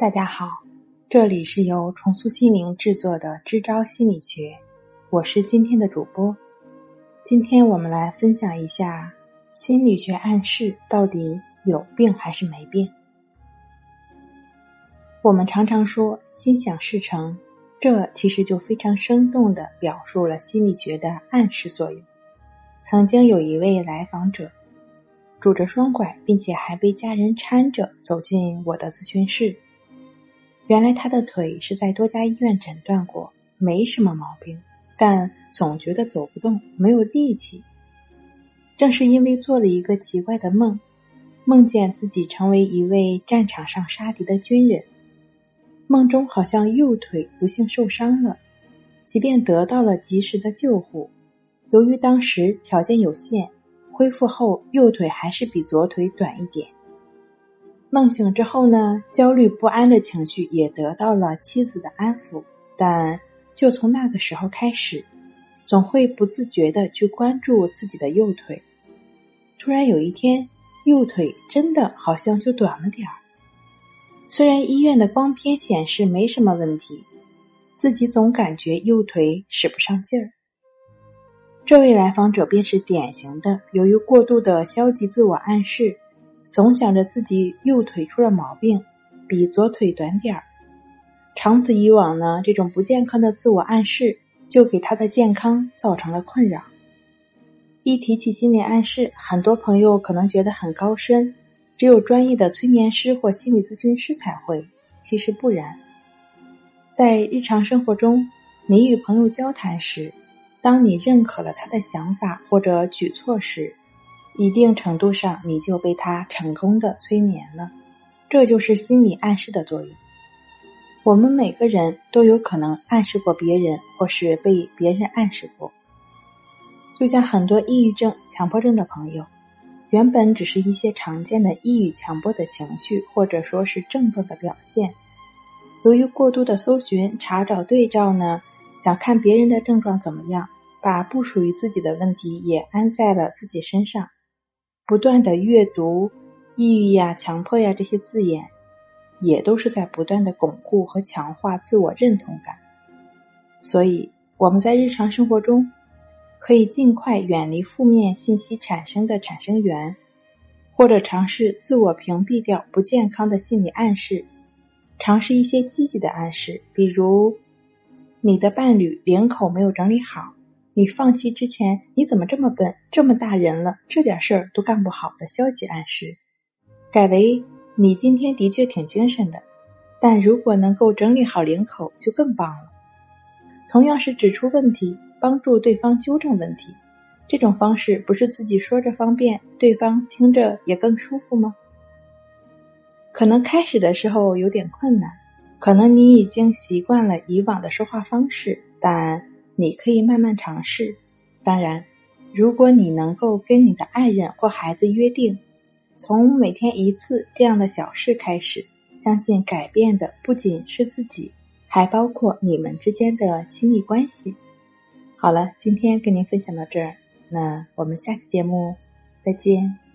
大家好，这里是由重塑心灵制作的支招心理学，我是今天的主播。今天我们来分享一下心理学暗示到底有病还是没病。我们常常说心想事成，这其实就非常生动的表述了心理学的暗示作用。曾经有一位来访者，拄着双拐，并且还被家人搀着走进我的咨询室。原来他的腿是在多家医院诊断过，没什么毛病，但总觉得走不动，没有力气。正是因为做了一个奇怪的梦，梦见自己成为一位战场上杀敌的军人，梦中好像右腿不幸受伤了，即便得到了及时的救护，由于当时条件有限，恢复后右腿还是比左腿短一点。梦醒之后呢，焦虑不安的情绪也得到了妻子的安抚，但就从那个时候开始，总会不自觉的去关注自己的右腿。突然有一天，右腿真的好像就短了点儿。虽然医院的光片显示没什么问题，自己总感觉右腿使不上劲儿。这位来访者便是典型的由于过度的消极自我暗示。总想着自己右腿出了毛病，比左腿短点儿。长此以往呢，这种不健康的自我暗示就给他的健康造成了困扰。一提起心理暗示，很多朋友可能觉得很高深，只有专业的催眠师或心理咨询师才会。其实不然，在日常生活中，你与朋友交谈时，当你认可了他的想法或者举措时。一定程度上，你就被他成功的催眠了，这就是心理暗示的作用。我们每个人都有可能暗示过别人，或是被别人暗示过。就像很多抑郁症、强迫症的朋友，原本只是一些常见的抑郁、强迫的情绪，或者说是症状的表现。由于过度的搜寻、查找对照呢，想看别人的症状怎么样，把不属于自己的问题也安在了自己身上。不断的阅读“抑郁呀”“强迫呀”这些字眼，也都是在不断的巩固和强化自我认同感。所以，我们在日常生活中，可以尽快远离负面信息产生的产生源，或者尝试自我屏蔽掉不健康的心理暗示，尝试一些积极的暗示，比如你的伴侣领口没有整理好。你放弃之前，你怎么这么笨？这么大人了，这点事儿都干不好的消极暗示，改为你今天的确挺精神的，但如果能够整理好领口就更棒了。同样是指出问题，帮助对方纠正问题，这种方式不是自己说着方便，对方听着也更舒服吗？可能开始的时候有点困难，可能你已经习惯了以往的说话方式，但。你可以慢慢尝试，当然，如果你能够跟你的爱人或孩子约定，从每天一次这样的小事开始，相信改变的不仅是自己，还包括你们之间的亲密关系。好了，今天跟您分享到这儿，那我们下期节目再见。